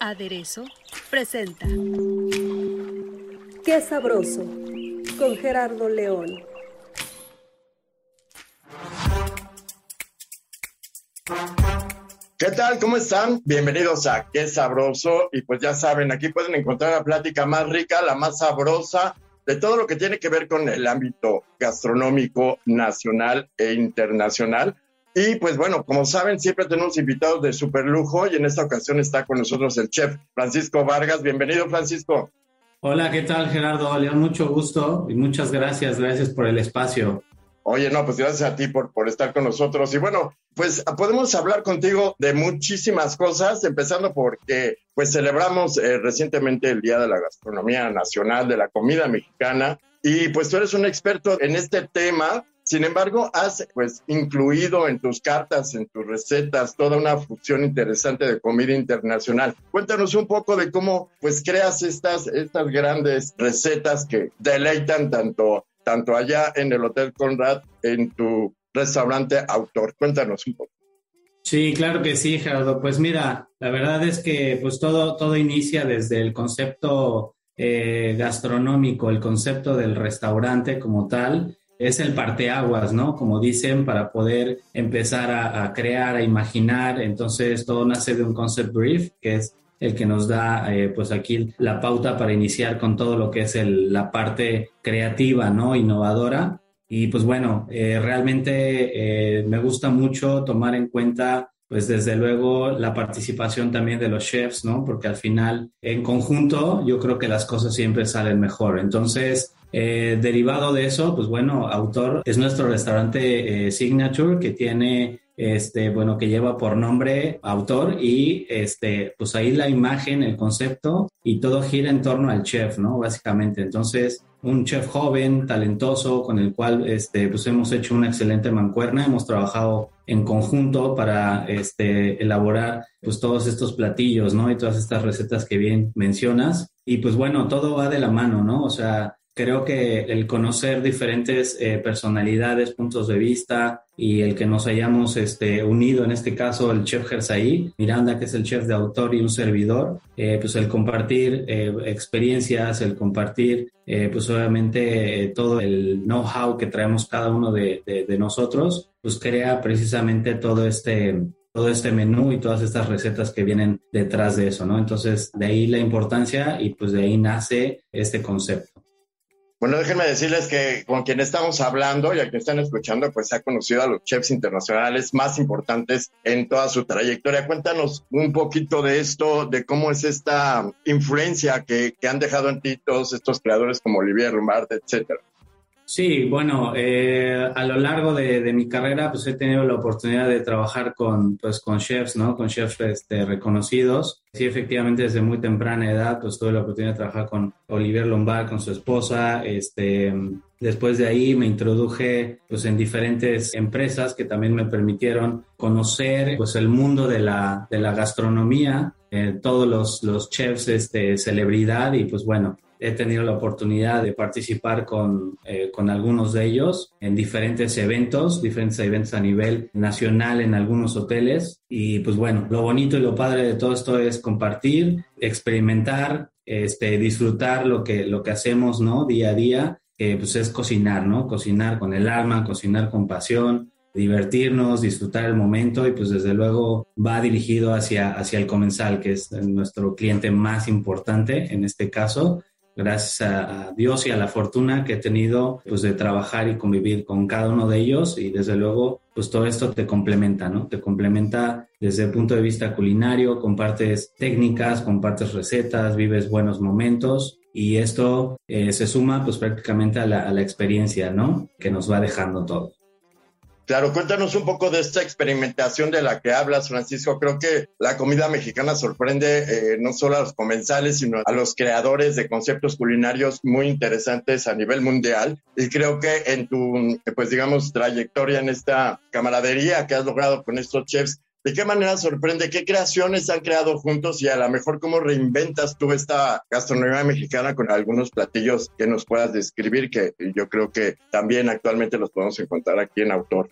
Aderezo presenta Qué sabroso con Gerardo León. ¿Qué tal? ¿Cómo están? Bienvenidos a Qué Sabroso. Y pues ya saben, aquí pueden encontrar la plática más rica, la más sabrosa de todo lo que tiene que ver con el ámbito gastronómico nacional e internacional. Y pues bueno, como saben, siempre tenemos invitados de super lujo y en esta ocasión está con nosotros el chef Francisco Vargas. Bienvenido, Francisco. Hola, ¿qué tal, Gerardo? León, mucho gusto y muchas gracias, gracias por el espacio. Oye, no, pues gracias a ti por, por estar con nosotros. Y bueno, pues podemos hablar contigo de muchísimas cosas, empezando porque pues celebramos eh, recientemente el Día de la Gastronomía Nacional, de la Comida Mexicana, y pues tú eres un experto en este tema. Sin embargo, has pues incluido en tus cartas, en tus recetas, toda una fusión interesante de comida internacional. Cuéntanos un poco de cómo pues creas estas, estas grandes recetas que deleitan tanto tanto allá en el Hotel Conrad, en tu restaurante autor. Cuéntanos un poco. Sí, claro que sí, Gerardo. Pues mira, la verdad es que pues todo, todo inicia desde el concepto eh, gastronómico, el concepto del restaurante como tal. Es el parteaguas, ¿no? Como dicen, para poder empezar a, crear, a imaginar. Entonces, todo nace de un concept brief, que es el que nos da eh, pues aquí la pauta para iniciar con todo lo que es el, la parte creativa, ¿no? Innovadora. Y pues bueno, eh, realmente eh, me gusta mucho tomar en cuenta pues desde luego la participación también de los chefs, ¿no? Porque al final, en conjunto, yo creo que las cosas siempre salen mejor. Entonces, derivado de eso, pues bueno, Autor es nuestro restaurante Signature que tiene este, bueno, que lleva por nombre autor y este, pues ahí la imagen, el concepto y todo gira en torno al chef, ¿no? Básicamente. Entonces, un chef joven, talentoso, con el cual este, pues hemos hecho una excelente mancuerna, hemos trabajado en conjunto para este, elaborar pues todos estos platillos, ¿no? Y todas estas recetas que bien mencionas. Y pues bueno, todo va de la mano, ¿no? O sea, creo que el conocer diferentes eh, personalidades, puntos de vista y el que nos hayamos este, unido, en este caso el chef Gersaí, Miranda, que es el chef de autor y un servidor, eh, pues el compartir eh, experiencias, el compartir, pues obviamente todo el know-how que traemos cada uno de, de, nosotros, pues crea precisamente todo este, todo este menú y todas estas recetas que vienen detrás de eso, ¿no? Entonces, de ahí la importancia y pues de ahí nace este concepto. Bueno, déjenme decirles que con quien estamos hablando y a quien están escuchando, pues ha conocido a los chefs internacionales más importantes en toda su trayectoria. Cuéntanos un poquito de esto, de cómo es esta influencia que, que han dejado en ti todos estos creadores como Olivier Lombard, etcétera. Sí, bueno, eh, a lo largo de, mi carrera pues he tenido la oportunidad de trabajar con, pues, con chefs, ¿no? Con chefs este, reconocidos. Sí, efectivamente desde muy temprana edad pues tuve la oportunidad de trabajar con Olivier Lombard, con su esposa. Este, después de ahí me introduje pues en diferentes empresas que también me permitieron conocer pues el mundo de la, de la gastronomía, eh, todos los, los chefs este, celebridad y pues bueno, he tenido la oportunidad de participar con, eh, con, algunos de ellos en diferentes eventos, diferentes eventos a nivel nacional en algunos hoteles. Y pues bueno, lo bonito y lo padre de todo esto es compartir, experimentar, este, disfrutar lo que, lo que hacemos, ¿no? Día a día, pues es cocinar, ¿no? Cocinar con el alma, cocinar con pasión, divertirnos, disfrutar el momento y pues desde luego va dirigido hacia, hacia el comensal, que es nuestro cliente más importante en este caso gracias a, Dios y a la fortuna que he tenido pues de trabajar y convivir con cada uno de ellos y desde luego pues todo esto te complementa, ¿no? Te complementa desde el punto de vista culinario, compartes técnicas, compartes recetas, vives buenos momentos y esto eh, se suma pues prácticamente a la, a la experiencia, ¿no? Que nos va dejando todo. Claro, cuéntanos un poco de esta experimentación de la que hablas, Francisco. Creo que la comida mexicana sorprende eh, no solo a los comensales, sino a los creadores de conceptos culinarios muy interesantes a nivel mundial. Y creo que en tu, pues digamos, trayectoria en esta camaradería que has logrado con estos chefs, ¿De qué manera sorprende? ¿Qué creaciones han creado juntos y a lo mejor cómo reinventas tú esta gastronomía mexicana con algunos platillos que nos puedas describir que yo creo que también actualmente los podemos encontrar aquí en Autor?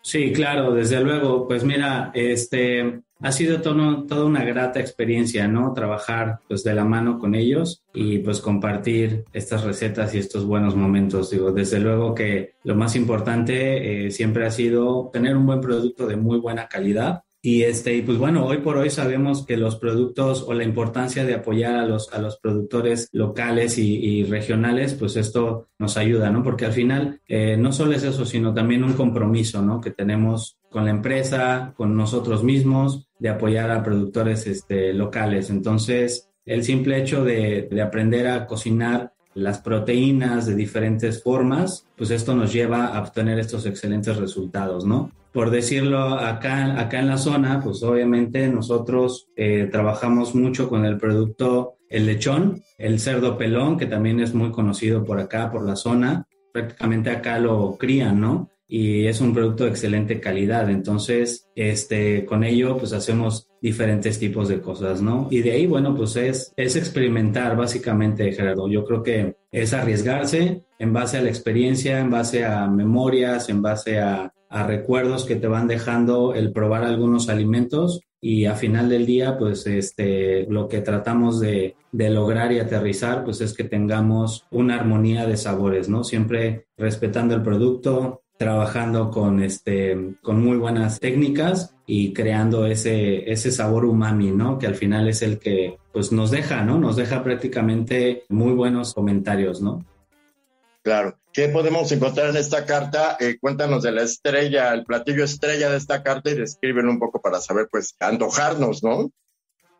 Sí, claro, desde luego. Pues mira, este ha sido todo, toda una grata experiencia, ¿no? Trabajar pues de la mano con ellos y pues compartir estas recetas y estos buenos momentos. Digo, desde luego que lo más importante eh, siempre ha sido tener un buen producto de muy buena calidad y este, pues bueno, hoy por hoy sabemos que los productos o la importancia de apoyar a los, a los productores locales y, regionales, pues esto nos ayuda, ¿no? Porque al final eh, no solo es eso, sino también un compromiso, ¿no? Que tenemos con la empresa, con nosotros mismos, de apoyar a productores este, locales. Entonces, el simple hecho de aprender a cocinar las proteínas de diferentes formas, pues esto nos lleva a obtener estos excelentes resultados, ¿no? por decirlo acá, acá en la zona, pues obviamente nosotros eh, trabajamos mucho con el producto el lechón, el cerdo pelón, que también es muy conocido por acá, por la zona. Prácticamente acá lo crían, ¿no? Y es un producto de excelente calidad. Entonces, este, con ello, pues hacemos diferentes tipos de cosas, ¿no? Y de ahí, bueno, pues es, es experimentar básicamente, Gerardo. Yo creo que es arriesgarse en base a la experiencia, en base a memorias, en base a recuerdos que te van dejando el probar algunos alimentos y a final del día, pues este, lo que tratamos de, de, lograr y aterrizar, pues es que tengamos una armonía de sabores, ¿no? Siempre respetando el producto, trabajando con, este, con muy buenas técnicas y creando ese, ese sabor umami, ¿no? Que al final es el que, pues nos deja, ¿no? Nos deja prácticamente muy buenos comentarios, ¿no? Claro. ¿Qué podemos encontrar en esta carta? Eh, cuéntanos de la estrella, el platillo estrella de esta carta y describen un poco para saber, pues, antojarnos, ¿no?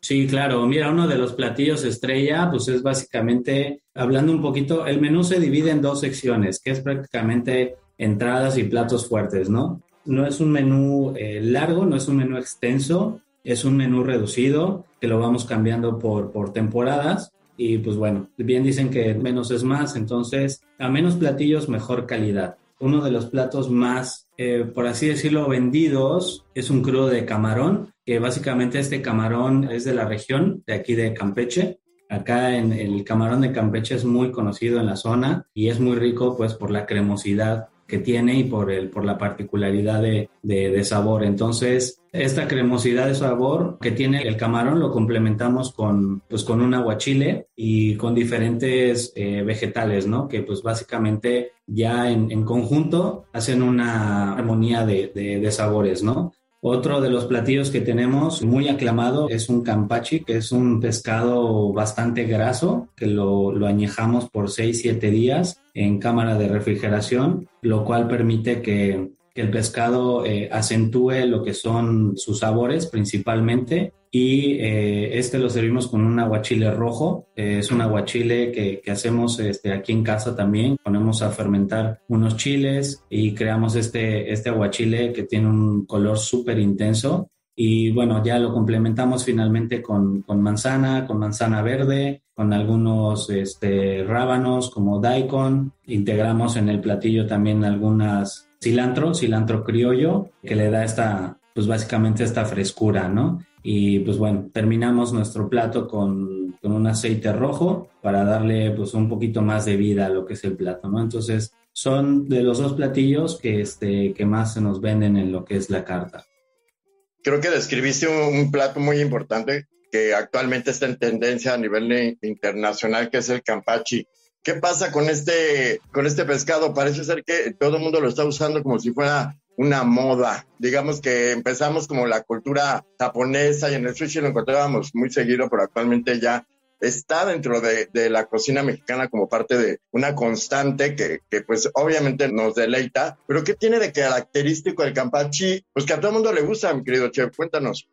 Sí, claro. Mira, uno de los platillos estrella, pues es básicamente, hablando un poquito, el menú se divide en dos secciones, que es prácticamente entradas y platos fuertes, ¿no? No es un menú eh, largo, no es un menú extenso, es un menú reducido que lo vamos cambiando por, por temporadas y pues bueno, bien dicen que menos es más, entonces a menos platillos, mejor calidad. Uno de los platos más, eh, por así decirlo, vendidos es un crudo de camarón, que básicamente este camarón es de la región, de aquí de Campeche. Acá en el camarón de Campeche es muy conocido en la zona y es muy rico pues por la cremosidad tiene y por, el, por la particularidad de, de, sabor. Entonces, esta cremosidad de sabor que tiene el camarón lo complementamos con, pues, con un aguachile y con diferentes eh, vegetales, ¿no? Que pues básicamente ya en, conjunto hacen una armonía de, de sabores, ¿no? Otro de los platillos que tenemos muy aclamado es un campachi, que es un pescado bastante graso, que lo, lo añejamos por 6-7 días en cámara de refrigeración, lo cual permite que el pescado eh, acentúe lo que son sus sabores principalmente y eh, este lo servimos con un aguachile rojo. Eh, es un aguachile que, que, hacemos este, aquí en casa también. Ponemos a fermentar unos chiles y creamos este, este aguachile que tiene un color súper intenso. Y bueno, ya lo complementamos finalmente con, con, manzana, con manzana verde, con algunos este, rábanos como daikon. Integramos en el platillo también algunas cilantro, cilantro criollo, que le da esta, pues básicamente esta frescura, ¿no? Y pues bueno, terminamos nuestro plato con, con, un aceite rojo para darle pues un poquito más de vida a lo que es el plato, ¿no? Entonces son de los dos platillos que, este, que más se nos venden en lo que es la carta. Creo que describiste un, un plato muy importante que actualmente está en tendencia a nivel internacional, que es el campachi. ¿Qué pasa con este, con este pescado? Parece ser que todo el mundo lo está usando como si fuera una moda. Digamos que empezamos como la cultura japonesa y en el sushi lo encontrábamos muy seguido, pero actualmente ya está dentro de, de la cocina mexicana como parte de una constante que, que, pues obviamente nos deleita. Pero ¿qué tiene de característico el campachi? Pues que a todo el mundo le gusta, mi querido chef. Cuéntanos.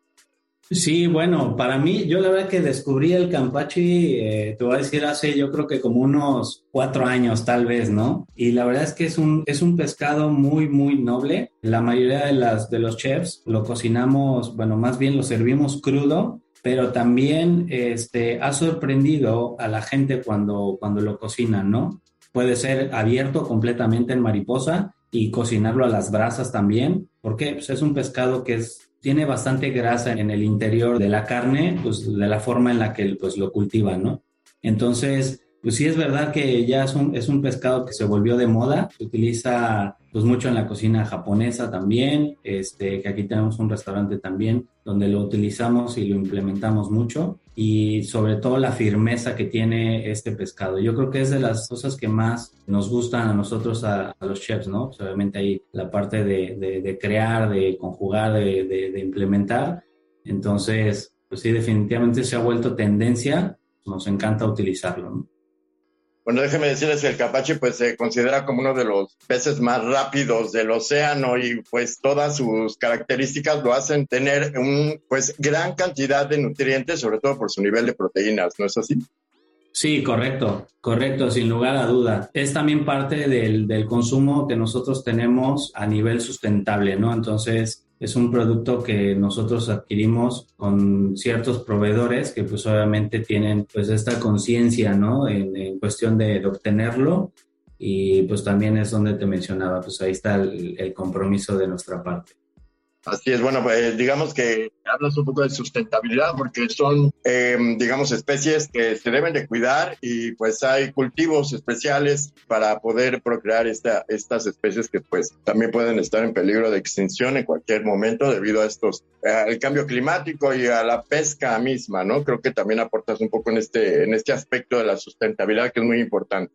Sí, bueno, para mí, yo la verdad que descubrí el campachi, eh, te voy a decir, hace yo creo que como unos cuatro años tal vez, ¿no? Y la verdad es que es un, es un pescado muy, muy noble. La mayoría de, las, de los chefs lo cocinamos, bueno, más bien lo servimos crudo, pero también este, ha sorprendido a la gente cuando, cuando lo cocinan, ¿no? Puede ser abierto completamente en mariposa y cocinarlo a las brasas también, porque pues, es un pescado que es tiene bastante grasa en el interior de la carne, pues de la forma en la que pues, lo cultivan, ¿no? Entonces, pues sí es verdad que ya es un, es un pescado que se volvió de moda, se utiliza pues mucho en la cocina japonesa también, este, que aquí tenemos un restaurante también donde lo utilizamos y lo implementamos mucho y sobre todo la firmeza que tiene este pescado. Yo creo que es de las cosas que más nos gustan a nosotros, a, los chefs, ¿no? Pues obviamente ahí la parte de, de, crear, de conjugar, de, de, implementar. Entonces, pues sí, definitivamente se ha vuelto tendencia, nos encanta utilizarlo, ¿no? Bueno, déjeme decirles que el capache pues se considera como uno de los peces más rápidos del océano y pues todas sus características lo hacen tener un pues gran cantidad de nutrientes, sobre todo por su nivel de proteínas, ¿no es así? Sí, correcto, correcto, sin lugar a duda. Es también parte del, del consumo que nosotros tenemos a nivel sustentable, ¿no? Entonces, es un producto que nosotros adquirimos con ciertos proveedores que pues obviamente tienen pues esta conciencia, ¿no? En, cuestión de, obtenerlo y pues también es donde te mencionaba, pues ahí está el compromiso de nuestra parte. Así es, bueno, pues, digamos que hablas un poco de sustentabilidad porque son, eh, digamos, especies que se deben de cuidar y pues hay cultivos especiales para poder procrear esta, estas especies que pues también pueden estar en peligro de extinción en cualquier momento debido a estos, al cambio climático y a la pesca misma, ¿no? Creo que también aportas un poco en este, en este aspecto de la sustentabilidad que es muy importante.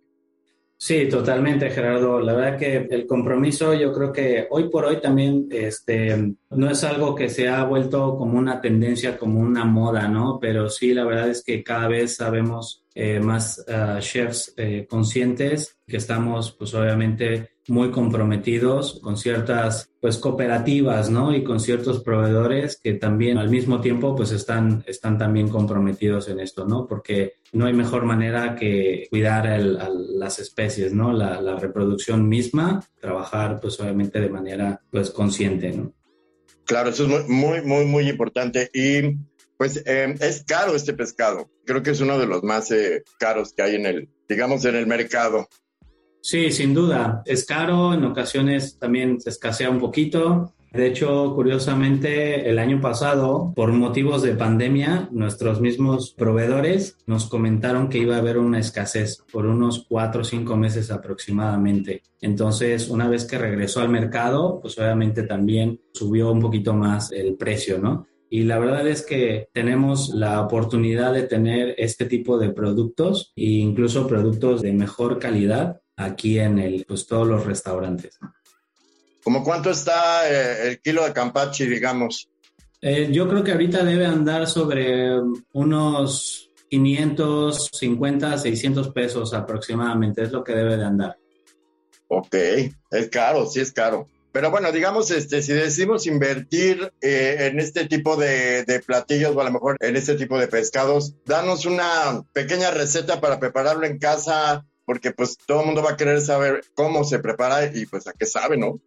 Sí, totalmente, Gerardo. La verdad que el compromiso, yo creo que hoy por hoy también este, no es algo que se ha vuelto como una tendencia, como una moda, ¿no? Pero sí, la verdad es que cada vez sabemos eh, más ah, chefs eh, conscientes que estamos, pues obviamente, muy comprometidos con ciertas pues cooperativas, ¿no? Y con ciertos proveedores que también al mismo tiempo pues están, están también comprometidos en esto, ¿no? Porque no hay mejor manera que cuidar el, las especies, ¿no? La, la, reproducción misma, trabajar pues obviamente de manera pues consciente, ¿no? Claro, eso es muy, muy, muy importante y pues eh, es caro este pescado. Creo que es uno de los más eh, caros que hay en el, digamos, en el mercado. Sí, sin duda. Es caro, en ocasiones también se escasea un poquito. De hecho, curiosamente, el año pasado, por motivos de pandemia, nuestros mismos proveedores nos comentaron que iba a haber una escasez por unos cuatro o cinco meses aproximadamente. Entonces, una vez que regresó al mercado, pues obviamente también subió un poquito más el precio, ¿no? Y la verdad es que tenemos la oportunidad de tener este tipo de productos e incluso productos de mejor calidad aquí en el, pues, todos los restaurantes. ¿Cómo cuánto está eh, el kilo de campachi, digamos? Eh, yo creo que ahorita debe andar sobre unos 550, 600 pesos aproximadamente, es lo que debe de andar. Ok, es caro, sí es caro. Pero bueno, digamos, este, si decidimos invertir eh, en este tipo de, de, platillos o a lo mejor en este tipo de pescados, danos una pequeña receta para prepararlo en casa, porque pues todo el mundo va a querer saber cómo se prepara y pues a qué sabe, ¿no?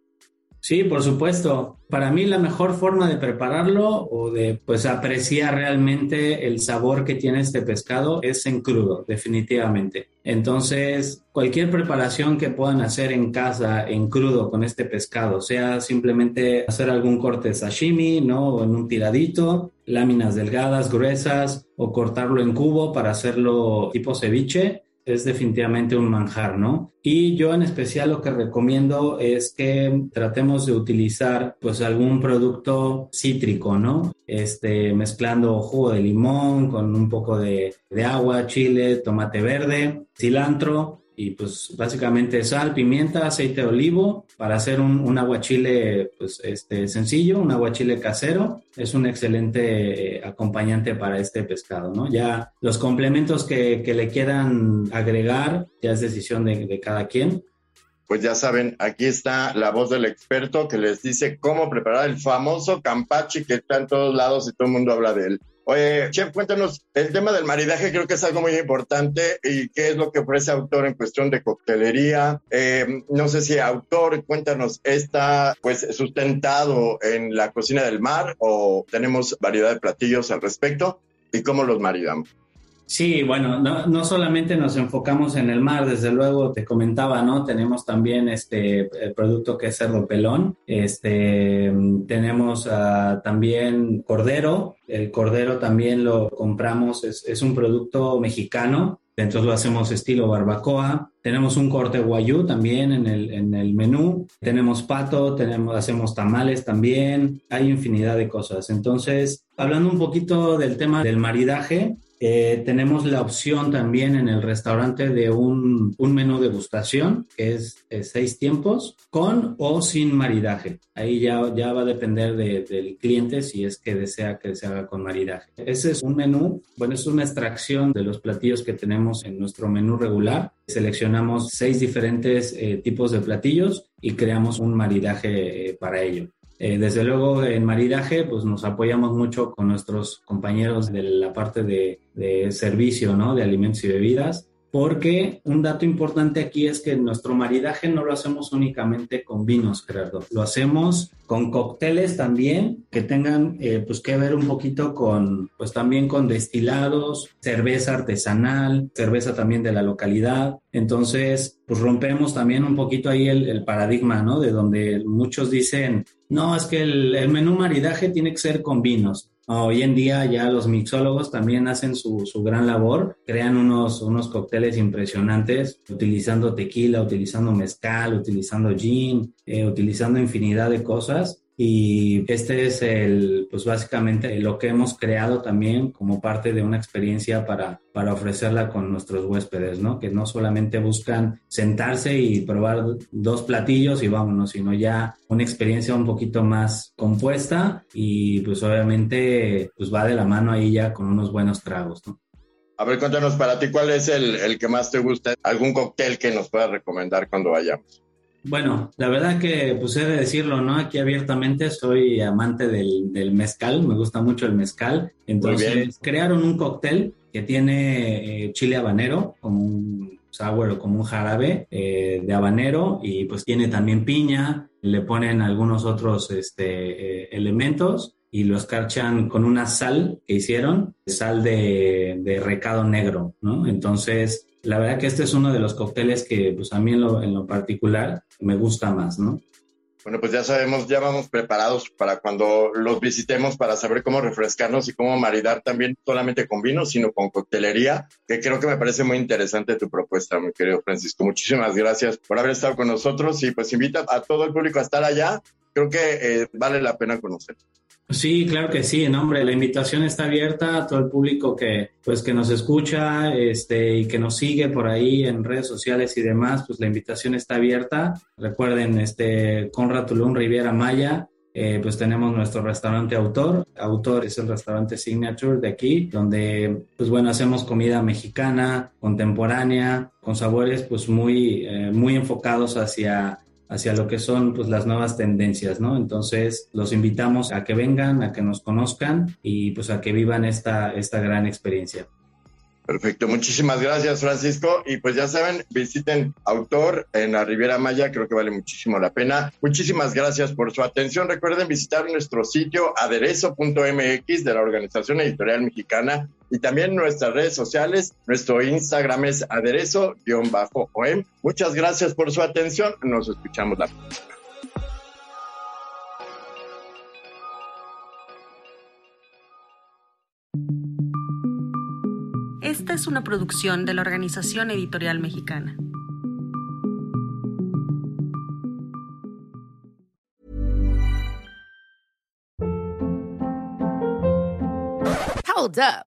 Sí, por supuesto. Para mí la mejor forma de prepararlo o de pues apreciar realmente el sabor que tiene este pescado es en crudo, definitivamente. Entonces, cualquier preparación que puedan hacer en casa en crudo con este pescado, sea simplemente hacer algún corte sashimi, ¿no? O en un tiradito, láminas delgadas, gruesas, o cortarlo en cubo para hacerlo tipo ceviche, es definitivamente un manjar, ¿no? Y yo en especial lo que recomiendo es que tratemos de utilizar pues algún producto cítrico, ¿no? Este, mezclando jugo de limón con un poco de, de agua, chile, tomate verde, cilantro y pues básicamente sal, pimienta, aceite de olivo para hacer un, un aguachile pues este sencillo, un aguachile casero. Es un excelente acompañante para este pescado, ¿no? Ya los complementos que, que le quieran agregar ya es decisión de, de cada quien. pues ya saben, aquí está la voz del experto que les dice cómo preparar el famoso campachi que está en todos lados y todo el mundo habla de él. Chef, cuéntanos, el tema del maridaje creo que es algo muy importante y qué es lo que ofrece autor en cuestión de coctelería. Eh, no sé si autor, cuéntanos, ¿está pues sustentado en la cocina del mar o tenemos variedad de platillos al respecto y cómo los maridamos? Sí, bueno, no, no, solamente nos enfocamos en el mar, desde luego te comentaba, ¿no? Tenemos también este producto que es cerdo pelón, este, tenemos uh, también cordero, el cordero también lo compramos, es, es un producto mexicano, entonces lo hacemos estilo barbacoa. Tenemos un corte guayú también en el, en el menú. Tenemos pato, tenemos, hacemos tamales también. Hay infinidad de cosas. Entonces, hablando un poquito del tema del maridaje, eh, tenemos la opción también en el restaurante de un, un menú degustación, que es, seis tiempos, con o sin maridaje. Ahí ya, ya va a depender de, del cliente si es que desea que se haga con maridaje. Ese es un menú, bueno, es una extracción de los platillos que tenemos en nuestro menú regular. Seleccionamos seis diferentes eh, tipos de platillos y creamos un maridaje eh, para ello. Eh, desde luego, en maridaje, pues nos apoyamos mucho con nuestros compañeros de la parte de, de servicio, ¿no? De alimentos y bebidas porque un dato importante aquí es que nuestro maridaje no lo hacemos únicamente con vinos, Gerardo, lo hacemos con cócteles también que tengan eh, pues que ver un poquito con pues también con destilados, cerveza artesanal, cerveza también de la localidad. Entonces, pues rompemos también un poquito ahí el, paradigma, ¿no? De donde muchos dicen, no, es que el, el menú maridaje tiene que ser con vinos. Hoy en día ya los mixólogos también hacen su, su, gran labor, crean unos, unos cócteles impresionantes utilizando tequila, utilizando mezcal, utilizando gin, eh, utilizando infinidad de cosas y este es el, pues básicamente lo que hemos creado también como parte de una experiencia para, para ofrecerla con nuestros huéspedes, ¿no? Que no solamente buscan sentarse y probar dos platillos y vámonos, sino ya una experiencia un poquito más compuesta y pues obviamente pues va de la mano ahí ya con unos buenos tragos, ¿no? A ver, cuéntanos para ti, ¿cuál es el, el que más te gusta? ¿Algún cóctel que nos puedas recomendar cuando vayamos? Bueno, la verdad que pues he de decirlo, ¿no? Aquí abiertamente soy amante del, del mezcal, me gusta mucho el mezcal. Entonces crearon un cóctel que tiene eh, chile habanero, como un sour o como un jarabe eh, de habanero y pues tiene también piña, le ponen algunos otros este, eh, elementos y lo escarchan con una sal que hicieron, sal de, de recado negro, ¿no? Entonces la verdad que este es uno de los cócteles que pues a mí en lo, en lo particular me gusta más, ¿no? Bueno, pues ya sabemos, ya vamos preparados para cuando los visitemos para saber cómo refrescarnos y cómo maridar también solamente con vino, sino con coctelería, que creo que me parece muy interesante tu propuesta, mi querido Francisco. Muchísimas gracias por haber estado con nosotros y pues invita a todo el público a estar allá. Creo que eh, vale la pena conocer. Sí, claro que sí, no, hombre, la invitación está abierta a todo el público que, pues, que nos escucha, este, y que nos sigue por ahí en redes sociales y demás, pues la invitación está abierta. Recuerden, este, Conrad Tulum Riviera Maya, eh, pues tenemos nuestro restaurante Autor. Autor es el restaurante Signature de aquí, donde, pues bueno, hacemos comida mexicana, contemporánea, con sabores, pues muy, eh, muy enfocados hacia hacia lo que son pues las nuevas tendencias, ¿no? Entonces los invitamos a que vengan, a que nos conozcan y pues a que vivan esta, esta gran experiencia. Perfecto, muchísimas gracias Francisco y pues ya saben, visiten Autor en la Riviera Maya, creo que vale muchísimo la pena. Muchísimas gracias por su atención. Recuerden visitar nuestro sitio aderezo.mx de la Organización Editorial Mexicana y también nuestras redes sociales. Nuestro Instagram es aderezo-om. Muchas gracias por su atención. Nos escuchamos la próxima. Esta es una producción de la Organización Editorial Mexicana. Hold up.